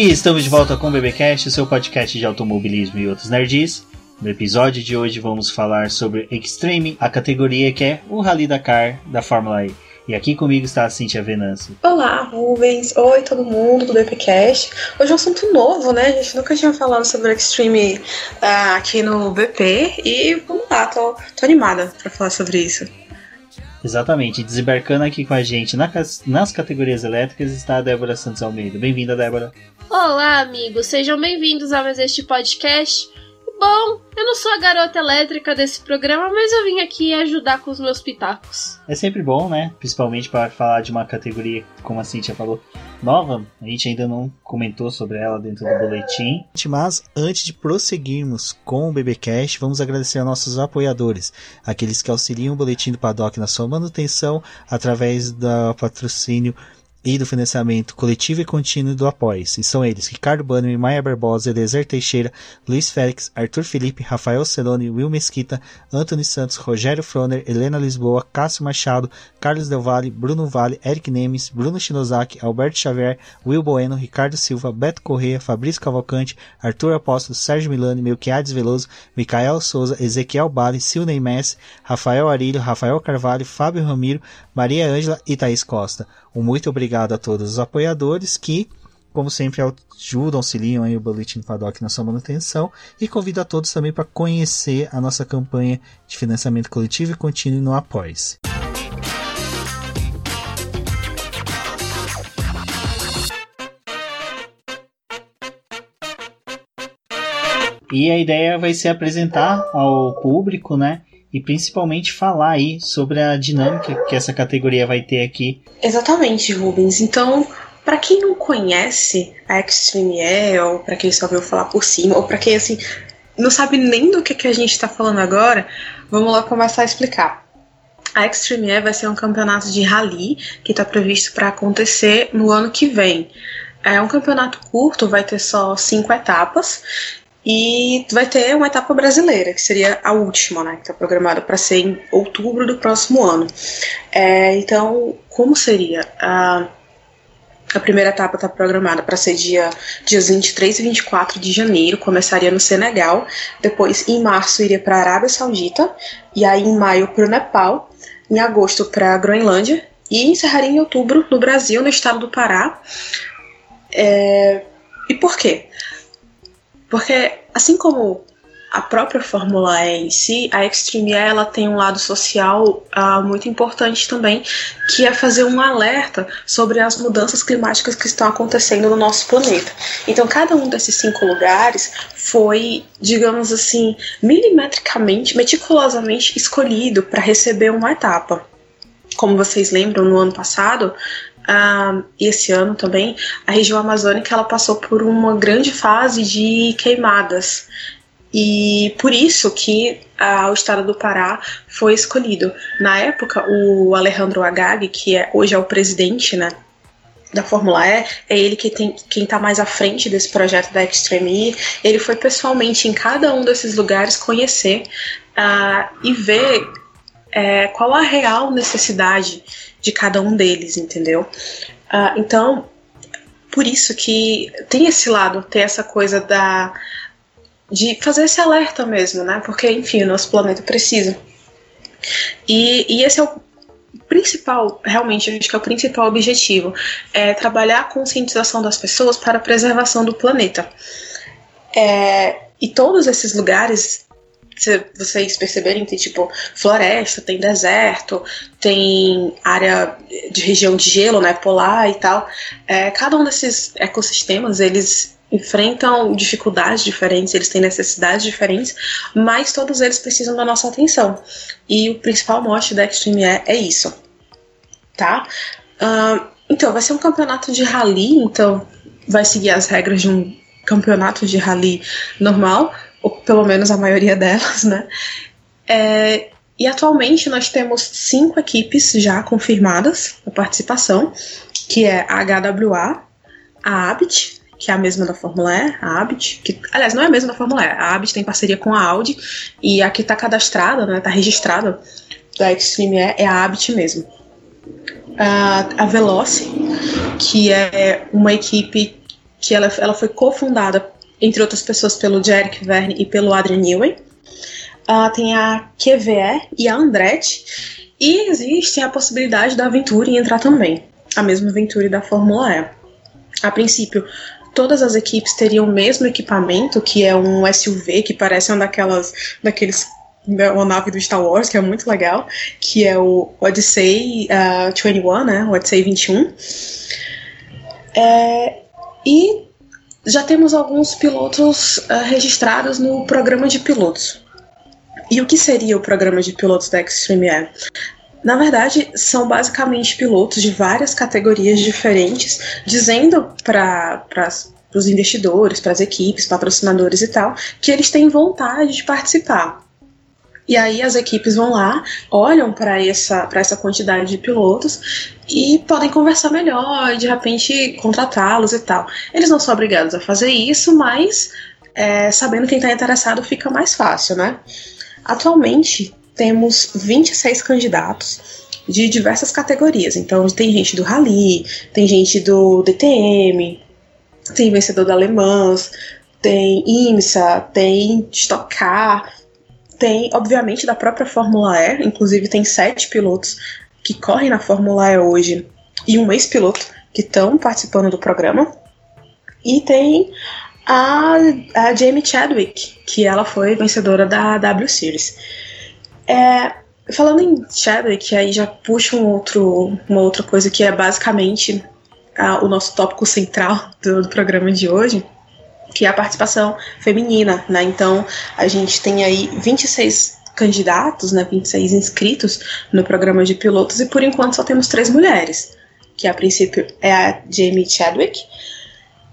E estamos de volta com o BBcast, seu podcast de automobilismo e outros nerds. No episódio de hoje vamos falar sobre Extreme, a categoria que é o Rally Dakar da Fórmula E. E aqui comigo está a Cintia Venâncio. Olá, Rubens. Oi, todo mundo do BPcast. Hoje é um assunto novo, né? A gente nunca tinha falado sobre Extreme uh, aqui no BP. E vamos lá, tô, tô animada para falar sobre isso. Exatamente, desembarcando aqui com a gente nas categorias elétricas está a Débora Santos Almeida. Bem-vinda, Débora. Olá, amigos, sejam bem-vindos a mais este podcast. Bom, eu não sou a garota elétrica desse programa, mas eu vim aqui ajudar com os meus pitacos. É sempre bom, né? Principalmente para falar de uma categoria, como a Cintia falou, nova. A gente ainda não comentou sobre ela dentro do boletim. Mas antes de prosseguirmos com o BBcast, vamos agradecer aos nossos apoiadores, aqueles que auxiliam o boletim do Paddock na sua manutenção através do patrocínio e do financiamento coletivo e contínuo do Apoia-se. São eles Ricardo Bannerman, Maia Barbosa, Elezer Teixeira, Luiz Félix, Arthur Felipe, Rafael Celone, Will Mesquita, Antônio Santos, Rogério Froner, Helena Lisboa, Cássio Machado, Carlos Del Valle, Bruno Vale, Eric Nemes, Bruno Shinozaki, Alberto Xavier, Will Bueno, Ricardo Silva, Beto Correia, Fabrício Cavalcante, Arthur Apóstolo, Sérgio Milani, Melquiades Veloso, Micael Souza, Ezequiel Bale, Silney Messi, Rafael Arilho, Rafael Carvalho, Fábio Ramiro, Maria Ângela e Thaís Costa. Um muito obrigado a todos os apoiadores que, como sempre, ajudam, auxiliam aí o Boletim Paddock na sua manutenção e convido a todos também para conhecer a nossa campanha de financiamento coletivo e contínuo no Apoies. E a ideia vai ser apresentar ao público, né, e principalmente falar aí sobre a dinâmica que essa categoria vai ter aqui. Exatamente, Rubens. Então, para quem não conhece a Extreme E, ou para quem só ouviu falar por cima, ou para quem assim não sabe nem do que, que a gente está falando agora, vamos lá começar a explicar. A Extreme E vai ser um campeonato de rally que está previsto para acontecer no ano que vem. É um campeonato curto, vai ter só cinco etapas e vai ter uma etapa brasileira, que seria a última, né? Que está programada para ser em outubro do próximo ano. É, então, como seria? A, a primeira etapa está programada para ser dia, dias 23 e 24 de janeiro, começaria no Senegal, depois em março iria para a Arábia Saudita, e aí em maio para o Nepal, em agosto para a Groenlândia, e encerraria em outubro no Brasil, no estado do Pará. É, e por quê? Porque, assim como a própria Fórmula E em si, a Extreme E ela tem um lado social uh, muito importante também, que é fazer um alerta sobre as mudanças climáticas que estão acontecendo no nosso planeta. Então, cada um desses cinco lugares foi, digamos assim, milimetricamente, meticulosamente escolhido para receber uma etapa. Como vocês lembram, no ano passado, uh, esse ano também, a região amazônica ela passou por uma grande fase de queimadas. E por isso que uh, o estado do Pará foi escolhido. Na época, o Alejandro Agag, que é, hoje é o presidente né, da Fórmula E, é ele que tem, quem está mais à frente desse projeto da Extreme E. Ele foi pessoalmente em cada um desses lugares conhecer uh, e ver é, qual a real necessidade de cada um deles, entendeu? Uh, então, por isso que tem esse lado, tem essa coisa da de fazer esse alerta mesmo, né? Porque, enfim, o nosso planeta precisa. E, e esse é o principal, realmente, acho que é o principal objetivo, é trabalhar a conscientização das pessoas para a preservação do planeta. É, e todos esses lugares se vocês perceberem, tem tipo floresta, tem deserto, tem área de região de gelo, né, polar e tal. É, cada um desses ecossistemas, eles enfrentam dificuldades diferentes, eles têm necessidades diferentes, mas todos eles precisam da nossa atenção. E o principal mote da Extreme é, é isso, tá? Uh, então, vai ser um campeonato de rally, então vai seguir as regras de um campeonato de rally normal, ou pelo menos a maioria delas, né? É, e atualmente nós temos cinco equipes já confirmadas na participação, que é a HWA, a Abit, que é a mesma da Fórmula E, a Abit, que aliás não é a mesma da Fórmula E, a Abit tem parceria com a Audi e a que está cadastrada, né, está registrada da Extreme E é a Abit mesmo. A, a Veloce, que é uma equipe que ela, ela foi cofundada, entre outras pessoas, pelo Jerick Verne e pelo Adrian Newey. Uh, tem a QVE e a Andretti. E existe a possibilidade da Venturi entrar também. A mesma Venturi da Fórmula E. A princípio, todas as equipes teriam o mesmo equipamento, que é um SUV, que parece um daquelas, daqueles né, uma nave do Star Wars, que é muito legal, que é o Odyssey uh, 21, né? O Odyssey 21. É, e já temos alguns pilotos uh, registrados no programa de pilotos. E o que seria o programa de pilotos da Extreme Air? Na verdade, são basicamente pilotos de várias categorias diferentes, dizendo para os investidores, para as equipes, patrocinadores e tal, que eles têm vontade de participar. E aí as equipes vão lá, olham para essa, essa quantidade de pilotos e podem conversar melhor, de repente contratá-los e tal. Eles não são obrigados a fazer isso, mas é, sabendo quem está interessado fica mais fácil, né? Atualmente temos 26 candidatos de diversas categorias. Então tem gente do Rally, tem gente do DTM, tem vencedor da Alemãs, tem IMSA, tem Stock Car, tem, obviamente, da própria Fórmula E, inclusive tem sete pilotos que correm na Fórmula E hoje e um ex-piloto que estão participando do programa. E tem a, a Jamie Chadwick, que ela foi vencedora da W Series. É, falando em Chadwick, aí já puxa um outro, uma outra coisa que é basicamente a, o nosso tópico central do, do programa de hoje que é a participação feminina, né? Então, a gente tem aí 26 candidatos, né, 26 inscritos no programa de pilotos e por enquanto só temos três mulheres, que a princípio é a Jamie Chadwick,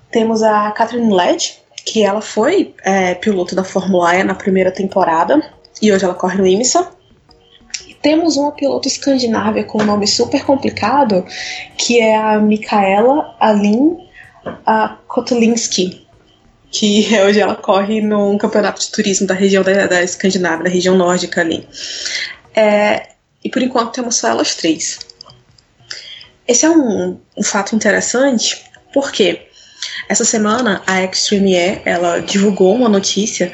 temos a Catherine Led, que ela foi é, piloto da Fórmula E na primeira temporada e hoje ela corre no IMSA. E temos uma piloto escandinava com um nome super complicado, que é a Mikaela Alin Kotulinski que hoje ela corre num campeonato de turismo da região da, da Escandinávia, da região nórdica ali. É, e por enquanto temos só elas três. Esse é um, um fato interessante, porque essa semana a Extreme E ela divulgou uma notícia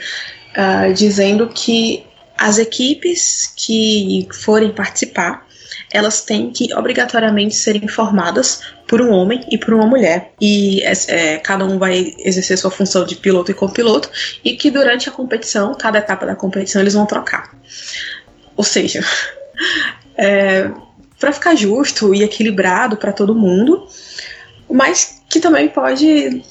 uh, dizendo que as equipes que forem participar elas têm que obrigatoriamente ser informadas por um homem e por uma mulher. E é, é, cada um vai exercer sua função de piloto e copiloto, e que durante a competição, cada etapa da competição, eles vão trocar. Ou seja, é, para ficar justo e equilibrado para todo mundo, mas que também pode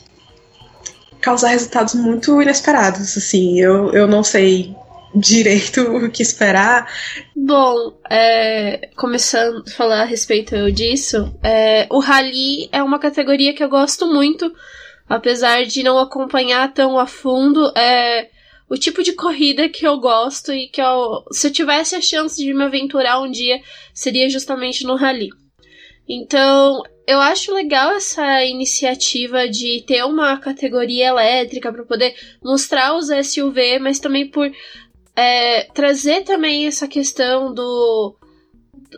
causar resultados muito inesperados. Assim, eu, eu não sei direito o que esperar. Bom, é, começando a falar a respeito disso, é, o Rally é uma categoria que eu gosto muito, apesar de não acompanhar tão a fundo. É o tipo de corrida que eu gosto e que eu, se eu tivesse a chance de me aventurar um dia, seria justamente no Rally. Então, eu acho legal essa iniciativa de ter uma categoria elétrica para poder mostrar os SUV, mas também por é, trazer também essa questão do,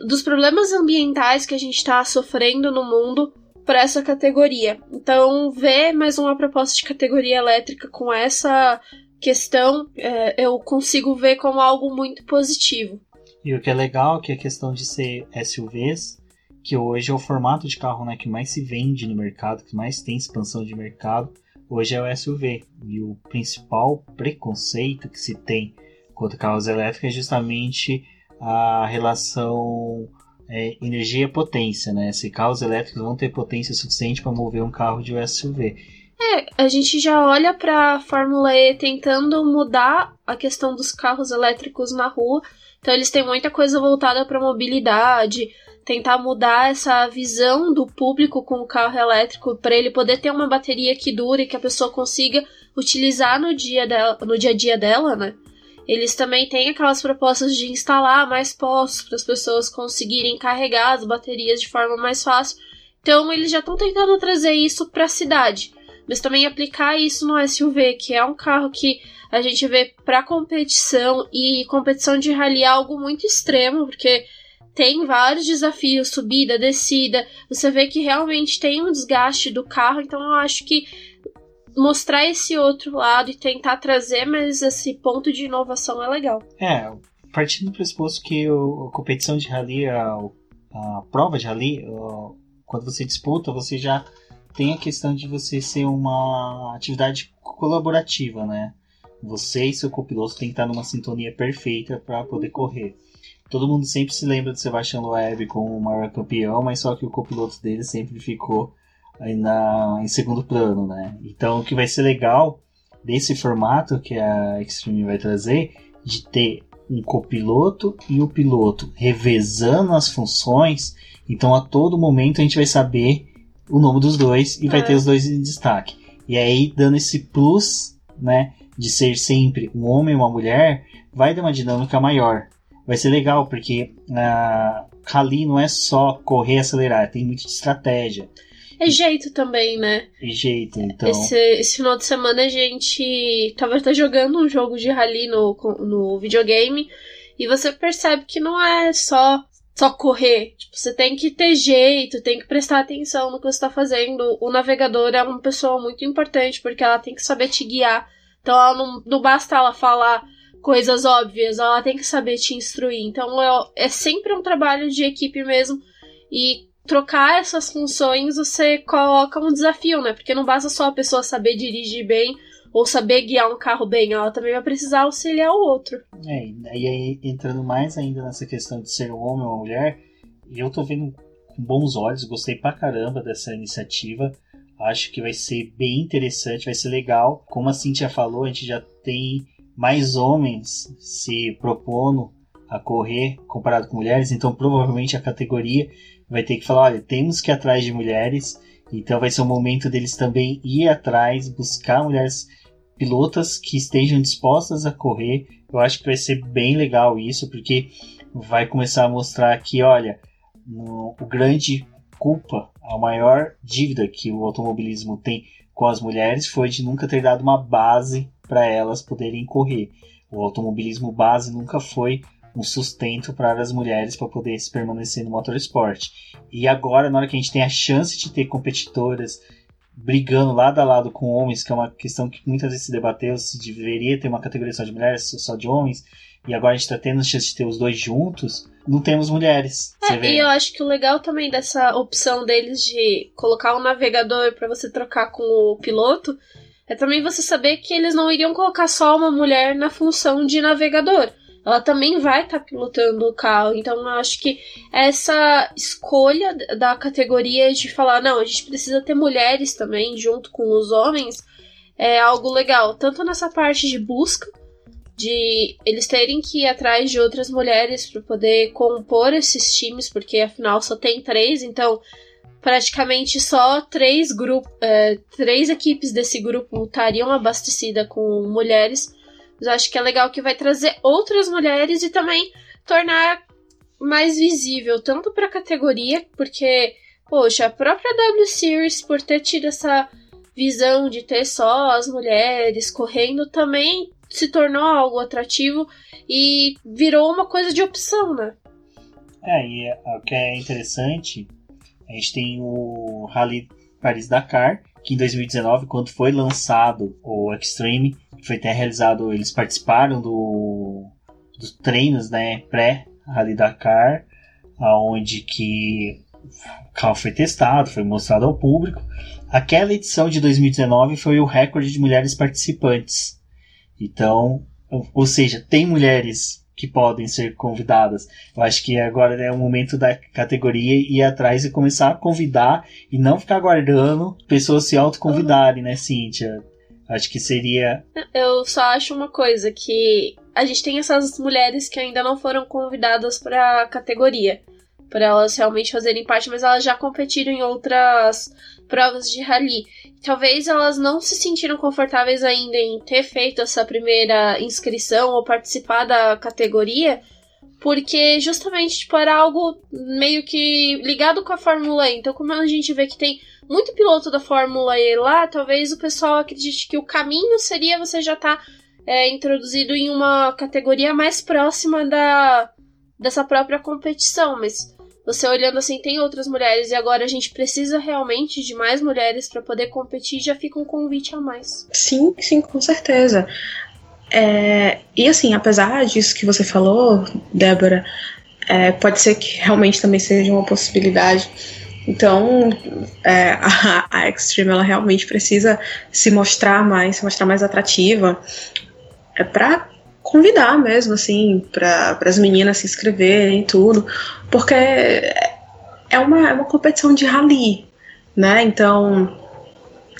dos problemas ambientais que a gente está sofrendo no mundo para essa categoria. Então, ver mais uma proposta de categoria elétrica com essa questão, é, eu consigo ver como algo muito positivo. E o que é legal é que a questão de ser SUVs, que hoje é o formato de carro né, que mais se vende no mercado, que mais tem expansão de mercado, hoje é o SUV. E o principal preconceito que se tem contra carros elétricos é justamente a relação é, energia-potência, né? Se carros elétricos vão ter potência suficiente para mover um carro de SUV. É, a gente já olha para a Fórmula E tentando mudar a questão dos carros elétricos na rua. Então eles têm muita coisa voltada para mobilidade, tentar mudar essa visão do público com o carro elétrico para ele poder ter uma bateria que dure, que a pessoa consiga utilizar no dia dela, no dia a dia dela, né? Eles também têm aquelas propostas de instalar mais postos para as pessoas conseguirem carregar as baterias de forma mais fácil. Então eles já estão tentando trazer isso para a cidade, mas também aplicar isso no SUV, que é um carro que a gente vê para competição e competição de rally é algo muito extremo, porque tem vários desafios, subida, descida. Você vê que realmente tem um desgaste do carro, então eu acho que mostrar esse outro lado e tentar trazer, mas esse ponto de inovação é legal. É, partindo do pressuposto que a competição de rally, a, a prova de rally, quando você disputa, você já tem a questão de você ser uma atividade colaborativa, né? Você e seu copiloto tem que estar numa sintonia perfeita para poder correr. Todo mundo sempre se lembra de Sebastian Loeb como o maior campeão, mas só que o copiloto dele sempre ficou aí na, em segundo plano, né? Então o que vai ser legal desse formato que a Extreme vai trazer, de ter um copiloto e o piloto revezando as funções, então a todo momento a gente vai saber o nome dos dois e é. vai ter os dois em destaque. E aí, dando esse plus, né, de ser sempre um homem e uma mulher, vai dar uma dinâmica maior. Vai ser legal, porque a uh, Rally não é só correr e acelerar, tem muito de estratégia. É jeito também, né? É jeito, então. Esse, esse final de semana a gente tava até jogando um jogo de rally no, no videogame e você percebe que não é só só correr. Tipo, você tem que ter jeito, tem que prestar atenção no que você está fazendo. O navegador é uma pessoa muito importante porque ela tem que saber te guiar. Então ela não, não basta ela falar coisas óbvias, ela tem que saber te instruir. Então é, é sempre um trabalho de equipe mesmo. E trocar essas funções você coloca um desafio, né? Porque não basta só a pessoa saber dirigir bem ou saber guiar um carro bem, ela também vai precisar auxiliar o outro. É, e aí entrando mais ainda nessa questão de ser homem ou mulher, eu tô vendo com bons olhos, gostei pra caramba dessa iniciativa. Acho que vai ser bem interessante, vai ser legal. Como a Cintia falou, a gente já tem mais homens se propondo a correr comparado com mulheres, então provavelmente a categoria vai ter que falar, olha, temos que ir atrás de mulheres, então vai ser o momento deles também ir atrás, buscar mulheres pilotas que estejam dispostas a correr. Eu acho que vai ser bem legal isso, porque vai começar a mostrar que, olha, no, o grande culpa, a maior dívida que o automobilismo tem com as mulheres foi de nunca ter dado uma base para elas poderem correr. O automobilismo base nunca foi um sustento para as mulheres para poder se permanecer no motorsport. E agora, na hora que a gente tem a chance de ter competitoras brigando lado a lado com homens, que é uma questão que muitas vezes se debateu se deveria ter uma categoria só de mulheres, só de homens, e agora a gente está tendo a chance de ter os dois juntos, não temos mulheres. É, e eu acho que o legal também dessa opção deles de colocar um navegador para você trocar com o piloto é também você saber que eles não iriam colocar só uma mulher na função de navegador ela também vai estar tá pilotando o carro. Então eu acho que essa escolha da categoria de falar, não, a gente precisa ter mulheres também junto com os homens é algo legal, tanto nessa parte de busca de eles terem que ir atrás de outras mulheres para poder compor esses times, porque afinal só tem três, então praticamente só três grupos, é, três equipes desse grupo estariam abastecidas com mulheres. Mas acho que é legal que vai trazer outras mulheres e também tornar mais visível, tanto para a categoria, porque, poxa, a própria W Series, por ter tido essa visão de ter só as mulheres correndo, também se tornou algo atrativo e virou uma coisa de opção, né? É, e é, o que é interessante, a gente tem o Rally Paris-Dakar, que em 2019, quando foi lançado o Extreme, foi até realizado, eles participaram do, dos treinos né, pré-Rally Dakar, onde que o carro foi testado, foi mostrado ao público. Aquela edição de 2019 foi o recorde de mulheres participantes. Então, ou seja, tem mulheres que podem ser convidadas. Eu acho que agora é o momento da categoria ir atrás e começar a convidar e não ficar aguardando pessoas se autoconvidarem, né, Cíntia? Acho que seria. Eu só acho uma coisa que a gente tem essas mulheres que ainda não foram convidadas para a categoria, para elas realmente fazerem parte, mas elas já competiram em outras provas de rally. Talvez elas não se sentiram confortáveis ainda em ter feito essa primeira inscrição ou participar da categoria, porque justamente tipo, era algo meio que ligado com a Fórmula E. Então, como a gente vê que tem muito piloto da Fórmula E lá, talvez o pessoal acredite que o caminho seria você já estar tá, é, introduzido em uma categoria mais próxima da, dessa própria competição, mas você olhando assim, tem outras mulheres e agora a gente precisa realmente de mais mulheres para poder competir, já fica um convite a mais. Sim, sim, com certeza. É, e assim, apesar disso que você falou, Débora, é, pode ser que realmente também seja uma possibilidade. Então, é, a, a Extreme ela realmente precisa se mostrar mais, se mostrar mais atrativa, é para convidar mesmo, assim, para as meninas se inscreverem e tudo, porque é uma, é uma competição de rally, né? Então,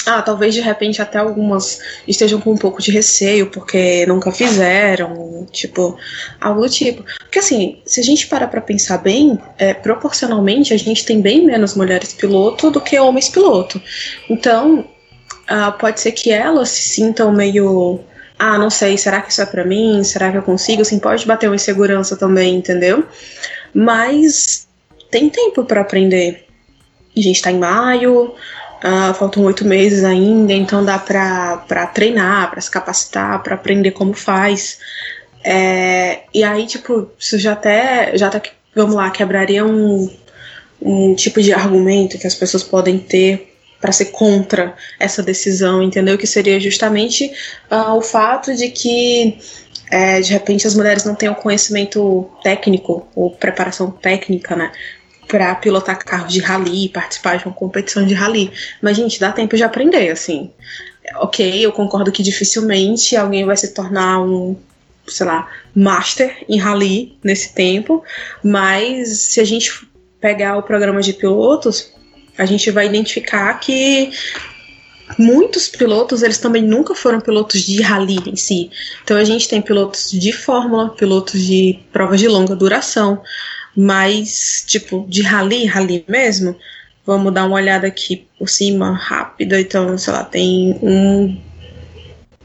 ah, talvez de repente até algumas estejam com um pouco de receio porque nunca fizeram, tipo, algo do tipo. Porque assim, se a gente parar pra pensar bem, é, proporcionalmente a gente tem bem menos mulheres piloto do que homens piloto. Então, ah, pode ser que elas se sintam meio. Ah, não sei, será que isso é pra mim? Será que eu consigo? Assim, pode bater uma insegurança também, entendeu? Mas tem tempo para aprender. A gente tá em maio, Uh, faltam oito meses ainda, então dá para treinar, para se capacitar, para aprender como faz. É, e aí, tipo, isso já até, já até, vamos lá, quebraria um, um tipo de argumento que as pessoas podem ter para ser contra essa decisão, entendeu? Que seria justamente uh, o fato de que é, de repente as mulheres não o conhecimento técnico ou preparação técnica, né, para pilotar carros de rally, participar de uma competição de rally. Mas, gente, dá tempo de aprender, assim. Ok, eu concordo que dificilmente alguém vai se tornar um, sei lá, master em rally nesse tempo, mas se a gente pegar o programa de pilotos, a gente vai identificar que muitos pilotos, eles também nunca foram pilotos de rally em si. Então a gente tem pilotos de fórmula, pilotos de provas de longa duração, mas, tipo, de rally, rally mesmo, vamos dar uma olhada aqui por cima, rápida. Então, sei lá, tem um.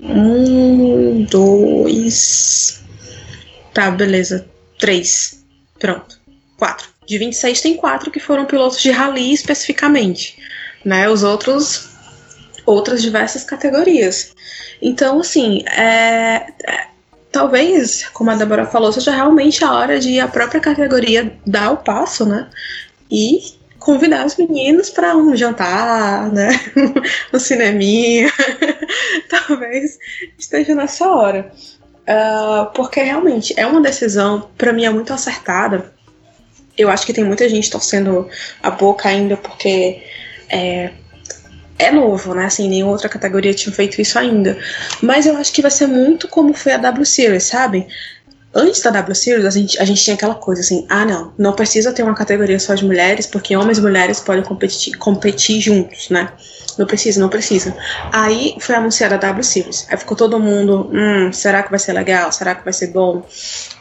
Um, dois. Tá, beleza. Três. Pronto. Quatro. De 26 tem quatro que foram pilotos de rally especificamente. Né? Os outros. Outras diversas categorias. Então, assim, é, é talvez, como a Débora falou, seja realmente a hora de a própria categoria dar o passo, né? E convidar os meninos para um jantar, né? um cineminha. talvez esteja nessa hora. Uh, porque realmente é uma decisão, para mim, é muito acertada. Eu acho que tem muita gente torcendo a boca ainda porque é, é novo, né? Assim, nenhuma outra categoria tinha feito isso ainda. Mas eu acho que vai ser muito como foi a W Series, sabe? Antes da W Series, a gente, a gente tinha aquela coisa assim: ah, não, não precisa ter uma categoria só de mulheres, porque homens e mulheres podem competir, competir juntos, né? Não precisa, não precisa. Aí foi anunciada a W Series. Aí ficou todo mundo: hum, será que vai ser legal? Será que vai ser bom?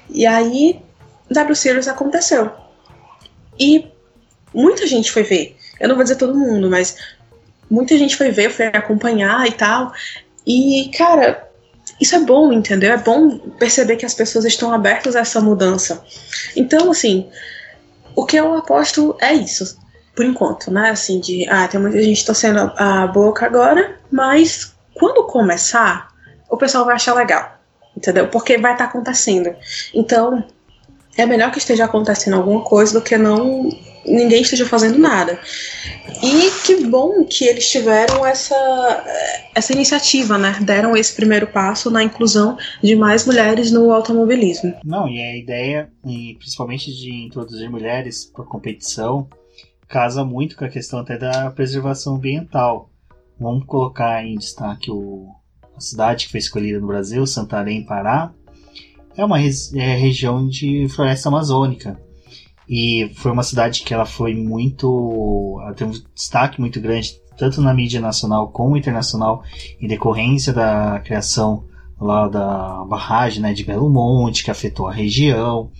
E aí, W Series aconteceu. E muita gente foi ver. Eu não vou dizer todo mundo, mas muita gente foi ver, foi acompanhar e tal. E, cara, isso é bom, entendeu? É bom perceber que as pessoas estão abertas a essa mudança. Então, assim, o que eu aposto é isso, por enquanto, né? Assim, de, ah, tem muita gente torcendo a boca agora, mas quando começar, o pessoal vai achar legal, entendeu? Porque vai estar tá acontecendo. Então, é melhor que esteja acontecendo alguma coisa do que não ninguém esteja fazendo nada. E que bom que eles tiveram essa, essa iniciativa, né? Deram esse primeiro passo na inclusão de mais mulheres no automobilismo. Não, e a ideia, e principalmente de introduzir mulheres para competição, casa muito com a questão até da preservação ambiental. Vamos colocar em destaque o, a cidade que foi escolhida no Brasil, Santarém, Pará. É uma é, região de floresta amazônica e foi uma cidade que ela foi muito. Ela tem um destaque muito grande, tanto na mídia nacional como internacional, em decorrência da criação lá da barragem né, de Belo Monte, que afetou a região.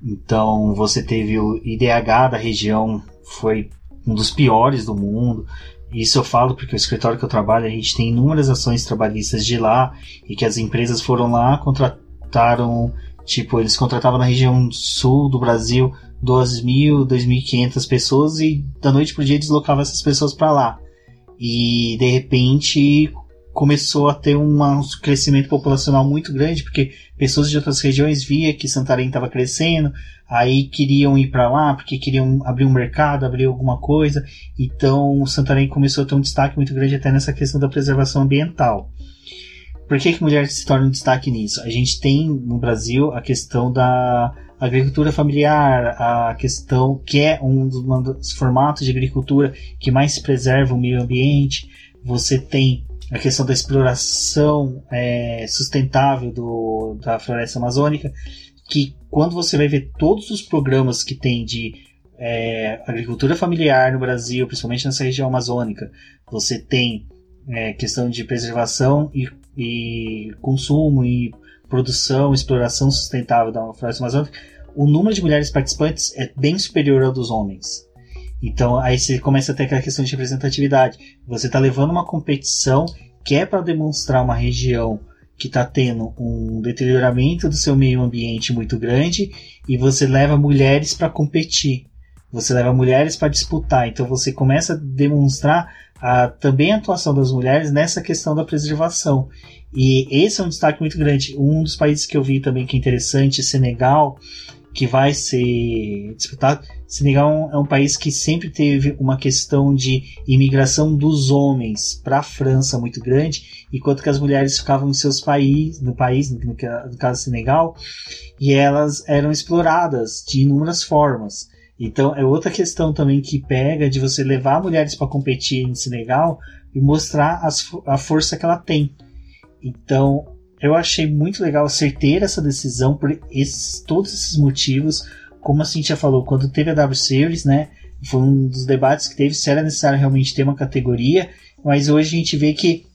Então você teve o IDH da região, foi um dos piores do mundo. Isso eu falo porque o escritório que eu trabalho, a gente tem inúmeras ações trabalhistas de lá e que as empresas foram lá, contrataram Tipo, eles contratavam na região sul do Brasil 2.000, 2.500 pessoas e da noite pro dia deslocavam essas pessoas para lá. E de repente começou a ter um crescimento populacional muito grande, porque pessoas de outras regiões via que Santarém estava crescendo, aí queriam ir para lá porque queriam abrir um mercado, abrir alguma coisa. Então, Santarém começou a ter um destaque muito grande até nessa questão da preservação ambiental. Por que, que mulher se torna um destaque nisso? A gente tem no Brasil a questão da agricultura familiar, a questão que é um dos, um dos formatos de agricultura que mais preserva o meio ambiente. Você tem a questão da exploração é, sustentável do, da floresta amazônica, que quando você vai ver todos os programas que tem de é, agricultura familiar no Brasil, principalmente nessa região amazônica, você tem é, questão de preservação e, e, consumo e produção, exploração sustentável da floresta amazônica, o número de mulheres participantes é bem superior ao dos homens. Então aí você começa a ter aquela questão de representatividade. Você está levando uma competição que é para demonstrar uma região que está tendo um deterioramento do seu meio ambiente muito grande e você leva mulheres para competir. Você leva mulheres para disputar. Então você começa a demonstrar a, também a atuação das mulheres nessa questão da preservação. E esse é um destaque muito grande. Um dos países que eu vi também que é interessante, Senegal, que vai ser disputado. Senegal é um país que sempre teve uma questão de imigração dos homens para a França muito grande, enquanto que as mulheres ficavam em seus países, no país, no, no caso Senegal, e elas eram exploradas de inúmeras formas. Então é outra questão também que pega de você levar mulheres para competir em Senegal e mostrar as, a força que ela tem. Então eu achei muito legal certeira essa decisão por esses, todos esses motivos. Como a Cintia falou, quando teve a W Series, né? Foi um dos debates que teve se era necessário realmente ter uma categoria, mas hoje a gente vê que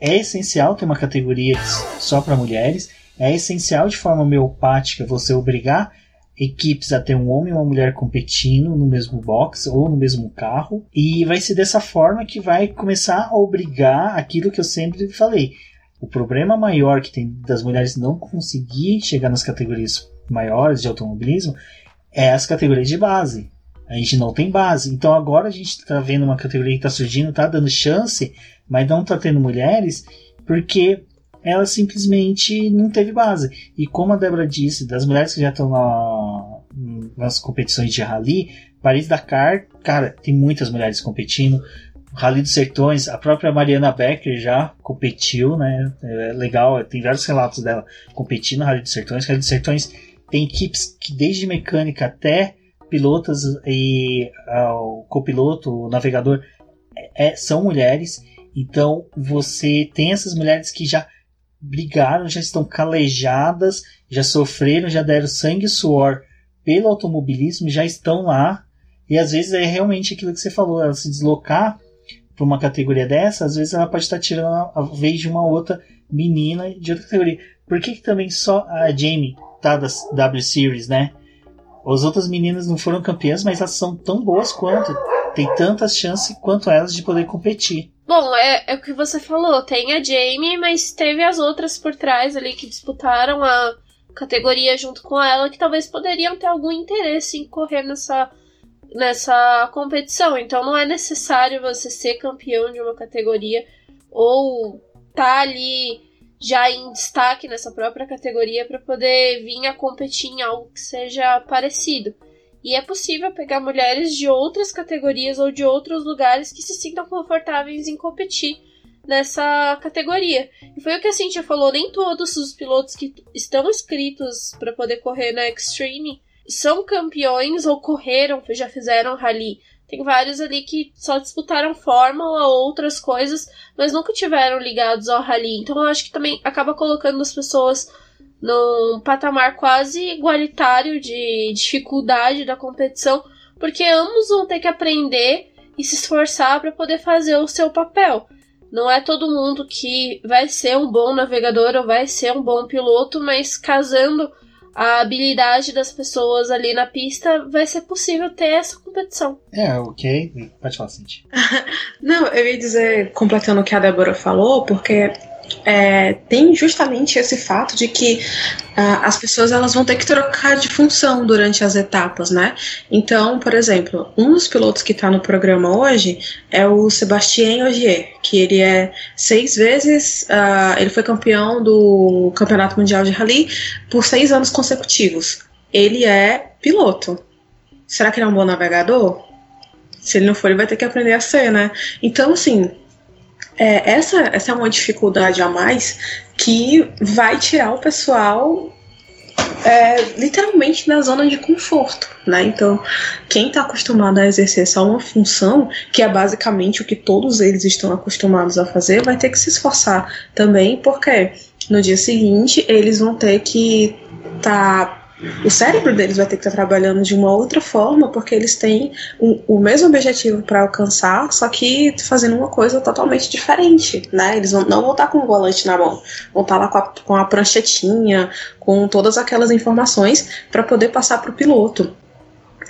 é essencial ter uma categoria só para mulheres, é essencial de forma homeopática você obrigar equipes a ter um homem e uma mulher competindo no mesmo box ou no mesmo carro, e vai ser dessa forma que vai começar a obrigar aquilo que eu sempre falei. O problema maior que tem das mulheres não conseguir chegar nas categorias maiores de automobilismo é as categorias de base. A gente não tem base. Então agora a gente está vendo uma categoria que está surgindo, está dando chance, mas não está tendo mulheres porque ela simplesmente não teve base. E como a Débora disse, das mulheres que já estão na, nas competições de rally, Paris-Dakar, cara, tem muitas mulheres competindo. Rally dos Sertões, a própria Mariana Becker já competiu, né? É legal, tem vários relatos dela competindo no Rally dos Sertões. Rally dos Sertões tem equipes que desde mecânica até pilotos e uh, o copiloto, o navegador, é, são mulheres. Então você tem essas mulheres que já brigaram, já estão calejadas, já sofreram, já deram sangue e suor pelo automobilismo, já estão lá. E às vezes é realmente aquilo que você falou, ela se deslocar para uma categoria dessa, às vezes ela pode estar tirando a vez de uma outra menina de outra categoria. Por que, que também só a Jamie tá da W Series, né? As outras meninas não foram campeãs, mas elas são tão boas quanto. Tem tantas chances quanto elas de poder competir. Bom, é, é o que você falou. Tem a Jamie, mas teve as outras por trás ali que disputaram a categoria junto com ela, que talvez poderiam ter algum interesse em correr nessa nessa competição. Então não é necessário você ser campeão de uma categoria ou tá ali já em destaque nessa própria categoria para poder vir a competir em algo que seja parecido. E é possível pegar mulheres de outras categorias ou de outros lugares que se sintam confortáveis em competir nessa categoria. E foi o que a Cintia falou: nem todos os pilotos que estão inscritos para poder correr na Extreme são campeões ou correram, já fizeram rally. Tem vários ali que só disputaram Fórmula ou outras coisas, mas nunca tiveram ligados ao rally. Então eu acho que também acaba colocando as pessoas num patamar quase igualitário de dificuldade da competição, porque ambos vão ter que aprender e se esforçar para poder fazer o seu papel. Não é todo mundo que vai ser um bom navegador ou vai ser um bom piloto, mas casando a habilidade das pessoas ali na pista, vai ser possível ter essa competição. É, ok. Pode falar, Cintia. Não, eu ia dizer, completando o que a Débora falou, porque é, tem justamente esse fato de que uh, as pessoas elas vão ter que trocar de função durante as etapas, né? Então, por exemplo, um dos pilotos que está no programa hoje é o Sebastien Ogier, que ele é seis vezes, uh, ele foi campeão do Campeonato Mundial de Rally por seis anos consecutivos. Ele é piloto. Será que ele é um bom navegador? Se ele não for, ele vai ter que aprender a ser, né? Então, assim, é, essa, essa é uma dificuldade a mais que vai tirar o pessoal é, literalmente da zona de conforto, né? Então, quem está acostumado a exercer só uma função, que é basicamente o que todos eles estão acostumados a fazer, vai ter que se esforçar também, porque no dia seguinte eles vão ter que estar tá o cérebro deles vai ter que estar trabalhando de uma outra forma, porque eles têm um, o mesmo objetivo para alcançar, só que fazendo uma coisa totalmente diferente, né? Eles vão, não vão estar com o volante na mão, vão estar lá com a, com a pranchetinha, com todas aquelas informações para poder passar para o piloto.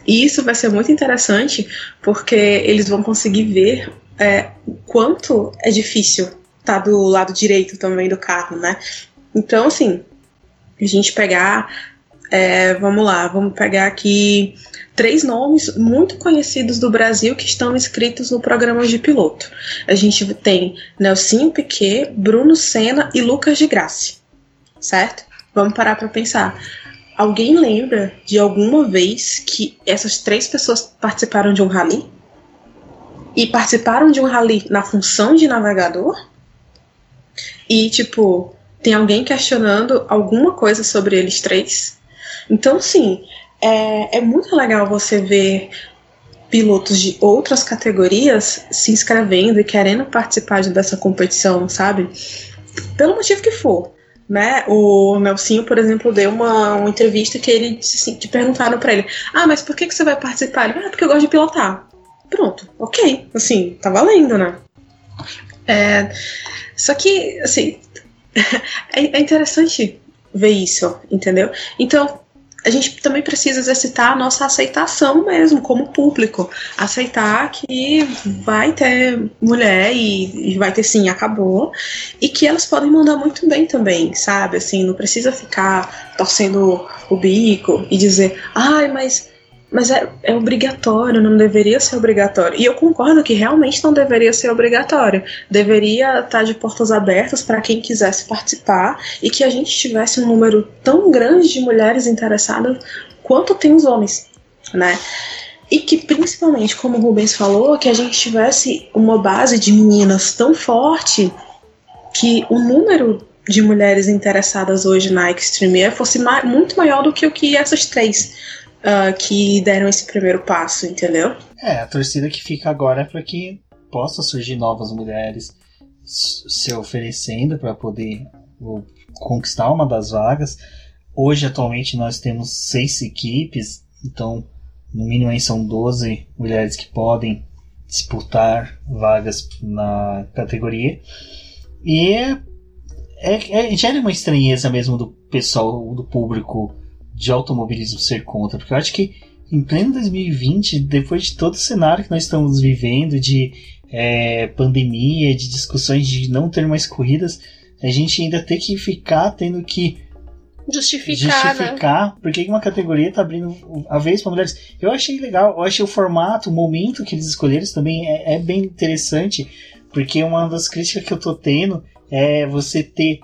E isso vai ser muito interessante, porque eles vão conseguir ver é, o quanto é difícil estar tá do lado direito também do carro, né? Então, assim, a gente pegar é, vamos lá, vamos pegar aqui três nomes muito conhecidos do Brasil que estão inscritos no programa de piloto. A gente tem Nelsinho Piquet, Bruno Senna e Lucas de Graça, certo? Vamos parar para pensar. Alguém lembra de alguma vez que essas três pessoas participaram de um rally? E participaram de um rally na função de navegador? E, tipo, tem alguém questionando alguma coisa sobre eles três? Então, sim, é, é muito legal você ver pilotos de outras categorias se inscrevendo e querendo participar dessa competição, sabe? Pelo motivo que for. Né? O Nelsinho, por exemplo, deu uma, uma entrevista que ele assim, que perguntaram para ele: "Ah, mas por que que você vai participar?" Ele: "Ah, porque eu gosto de pilotar." Pronto, ok, assim, tá valendo, né? É, só que, assim, é, é interessante ver isso, entendeu? Então, a gente também precisa exercitar a nossa aceitação mesmo, como público. Aceitar que vai ter mulher e, e vai ter sim, acabou. E que elas podem mandar muito bem também, sabe? Assim, não precisa ficar torcendo o bico e dizer, ai, mas mas é, é obrigatório, não deveria ser obrigatório. E eu concordo que realmente não deveria ser obrigatório. Deveria estar de portas abertas para quem quisesse participar e que a gente tivesse um número tão grande de mulheres interessadas quanto tem os homens, né? E que principalmente, como o Rubens falou, que a gente tivesse uma base de meninas tão forte que o número de mulheres interessadas hoje na Extreme Air fosse muito maior do que o que essas três uh, que deram esse primeiro passo, entendeu? É, a torcida que fica agora é para que possa surgir novas mulheres se oferecendo para poder conquistar uma das vagas. Hoje, atualmente, nós temos seis equipes, então, no mínimo, aí são 12 mulheres que podem disputar vagas na categoria. E é, é, é, gera uma estranheza mesmo do pessoal, do público de automobilismo ser contra, porque eu acho que em pleno 2020, depois de todo o cenário que nós estamos vivendo, de é, pandemia, de discussões de não ter mais corridas, a gente ainda tem que ficar tendo que justificar, justificar né? porque uma categoria está abrindo a vez para mulheres. Eu achei legal, eu achei o formato, o momento que eles escolheram também é, é bem interessante, porque uma das críticas que eu tô tendo é você ter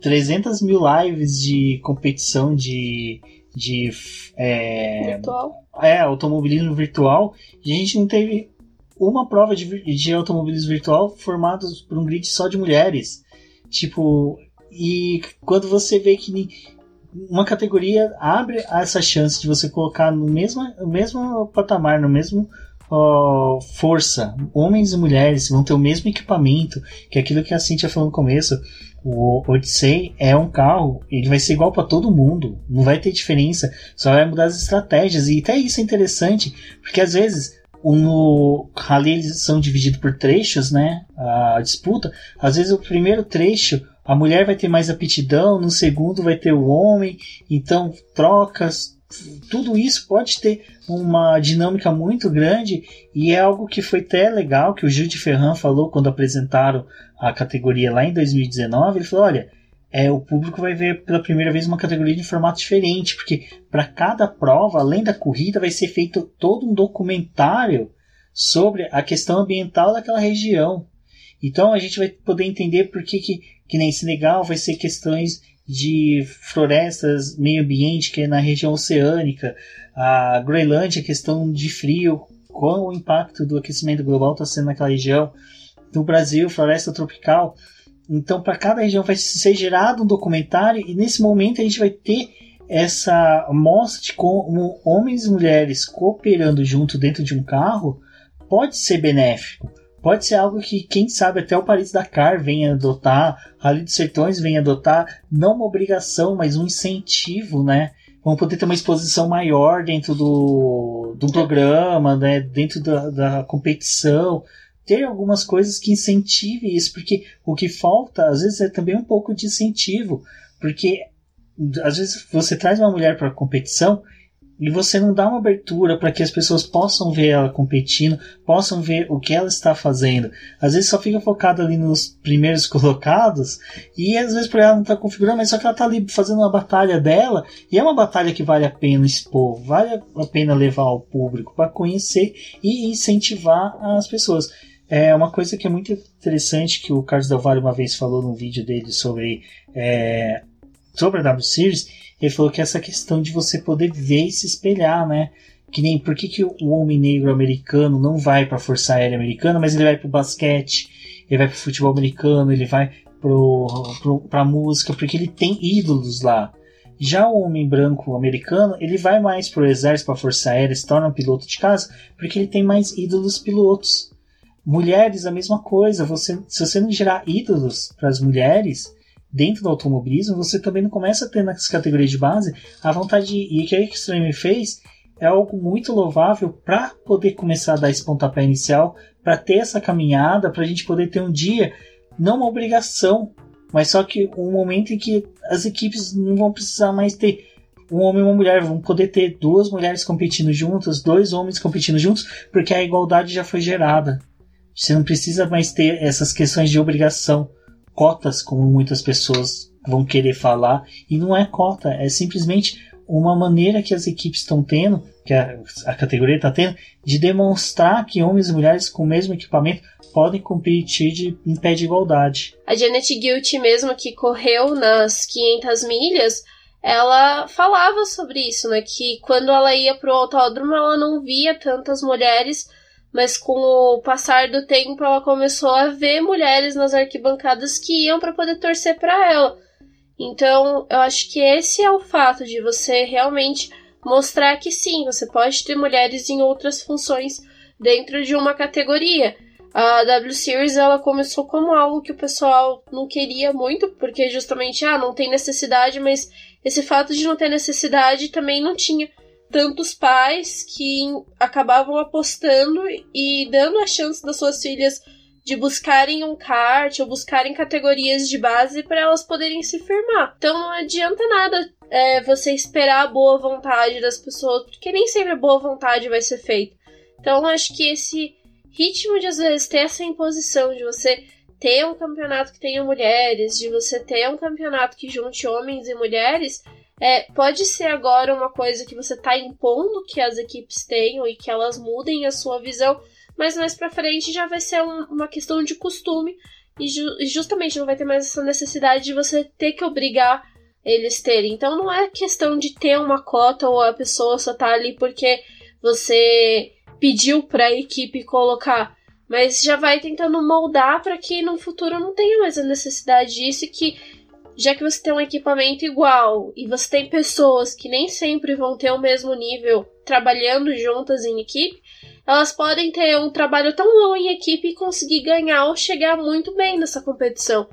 300 mil lives de competição de, de é, virtual. É, automobilismo virtual. E a gente não teve uma prova de, de automobilismo virtual formada por um grid só de mulheres. Tipo, e quando você vê que uma categoria abre essa chance de você colocar no mesmo, no mesmo patamar, no mesmo força, homens e mulheres vão ter o mesmo equipamento, que é aquilo que a Cintia falou no começo. O Odyssey é um carro, ele vai ser igual para todo mundo, não vai ter diferença, só vai mudar as estratégias. E até isso é interessante, porque às vezes no rally eles são divididos por trechos, né? A disputa. Às vezes o primeiro trecho a mulher vai ter mais aptidão, no segundo vai ter o homem, então trocas tudo isso pode ter uma dinâmica muito grande e é algo que foi até legal que o Gil de Ferran falou quando apresentaram a categoria lá em 2019. Ele falou: olha, é, o público vai ver pela primeira vez uma categoria de formato diferente, porque para cada prova, além da corrida, vai ser feito todo um documentário sobre a questão ambiental daquela região. Então a gente vai poder entender por que, que, que nem Senegal vai ser questões de florestas, meio ambiente, que é na região oceânica, a Groenlândia, questão de frio, qual o impacto do aquecimento global está sendo naquela região. No Brasil, floresta tropical. Então, para cada região vai ser gerado um documentário e nesse momento a gente vai ter essa mostra de como homens e mulheres cooperando junto dentro de um carro pode ser benéfico. Pode ser algo que, quem sabe, até o Paris Dakar venha adotar, Rally dos Sertões venha adotar, não uma obrigação, mas um incentivo, né? Vão poder ter uma exposição maior dentro do, do programa, né? dentro da, da competição ter algumas coisas que incentive isso, porque o que falta às vezes é também um pouco de incentivo, porque às vezes você traz uma mulher para a competição e você não dá uma abertura para que as pessoas possam ver ela competindo, possam ver o que ela está fazendo. Às vezes só fica focado ali nos primeiros colocados e às vezes por ela não está configurando, mas só que ela está ali fazendo uma batalha dela e é uma batalha que vale a pena expor, vale a pena levar ao público para conhecer e incentivar as pessoas. É uma coisa que é muito interessante que o Carlos Del Valle uma vez falou num vídeo dele sobre é, sobre a W Series ele falou que essa questão de você poder ver e se espelhar, né? Que nem por que, que o homem negro americano não vai para a Força Aérea Americana, mas ele vai para o basquete, ele vai para o futebol americano, ele vai para a música, porque ele tem ídolos lá. Já o homem branco americano, ele vai mais para o exército, para a Força Aérea, se torna um piloto de casa, porque ele tem mais ídolos pilotos. Mulheres, a mesma coisa. Você, se você não gerar ídolos para as mulheres, dentro do automobilismo, você também não começa a ter nas categorias de base a vontade de, e o que a Extreme fez é algo muito louvável para poder começar a dar esse pontapé inicial, para ter essa caminhada, para a gente poder ter um dia, não uma obrigação, mas só que um momento em que as equipes não vão precisar mais ter um homem e uma mulher, vão poder ter duas mulheres competindo juntas, dois homens competindo juntos, porque a igualdade já foi gerada. Você não precisa mais ter essas questões de obrigação cotas, como muitas pessoas vão querer falar, e não é cota, é simplesmente uma maneira que as equipes estão tendo, que a, a categoria está tendo, de demonstrar que homens e mulheres com o mesmo equipamento podem competir de, em pé de igualdade. A Janet Guilty mesmo, que correu nas 500 milhas, ela falava sobre isso, né? Que quando ela ia pro autódromo, ela não via tantas mulheres mas com o passar do tempo ela começou a ver mulheres nas arquibancadas que iam para poder torcer para ela. Então, eu acho que esse é o fato de você realmente mostrar que sim, você pode ter mulheres em outras funções dentro de uma categoria. A W Series ela começou como algo que o pessoal não queria muito, porque justamente ah, não tem necessidade, mas esse fato de não ter necessidade também não tinha tantos pais que acabavam apostando e dando a chance das suas filhas de buscarem um kart ou buscarem categorias de base para elas poderem se firmar. Então não adianta nada é, você esperar a boa vontade das pessoas, porque nem sempre a boa vontade vai ser feita. Então acho que esse ritmo de às vezes ter essa imposição de você ter um campeonato que tenha mulheres, de você ter um campeonato que junte homens e mulheres, é, pode ser agora uma coisa que você está impondo que as equipes tenham e que elas mudem a sua visão, mas mais para frente já vai ser um, uma questão de costume e ju justamente não vai ter mais essa necessidade de você ter que obrigar eles terem. Então não é questão de ter uma cota ou a pessoa só tá ali porque você pediu para a equipe colocar, mas já vai tentando moldar para que no futuro não tenha mais a necessidade disso e que já que você tem um equipamento igual e você tem pessoas que nem sempre vão ter o mesmo nível trabalhando juntas em equipe, elas podem ter um trabalho tão bom em equipe e conseguir ganhar ou chegar muito bem nessa competição.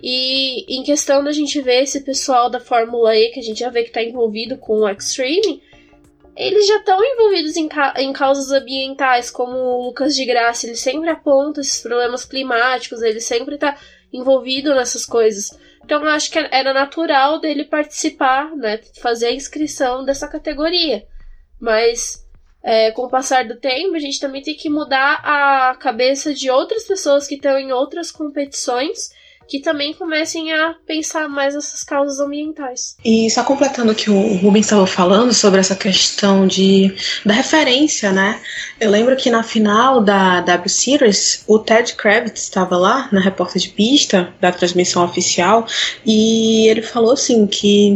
E em questão da gente ver esse pessoal da Fórmula E, que a gente já vê que está envolvido com o Extreme, eles já estão envolvidos em, ca em causas ambientais, como o Lucas de Graça, ele sempre aponta esses problemas climáticos, ele sempre está envolvido nessas coisas. Então eu acho que era natural dele participar, né? Fazer a inscrição dessa categoria. Mas é, com o passar do tempo, a gente também tem que mudar a cabeça de outras pessoas que estão em outras competições que também comecem a pensar mais nessas causas ambientais. E só completando o que o Rubens estava falando sobre essa questão de, da referência, né? Eu lembro que na final da W Series, o Ted Kravitz estava lá, na repórter de pista da transmissão oficial, e ele falou assim que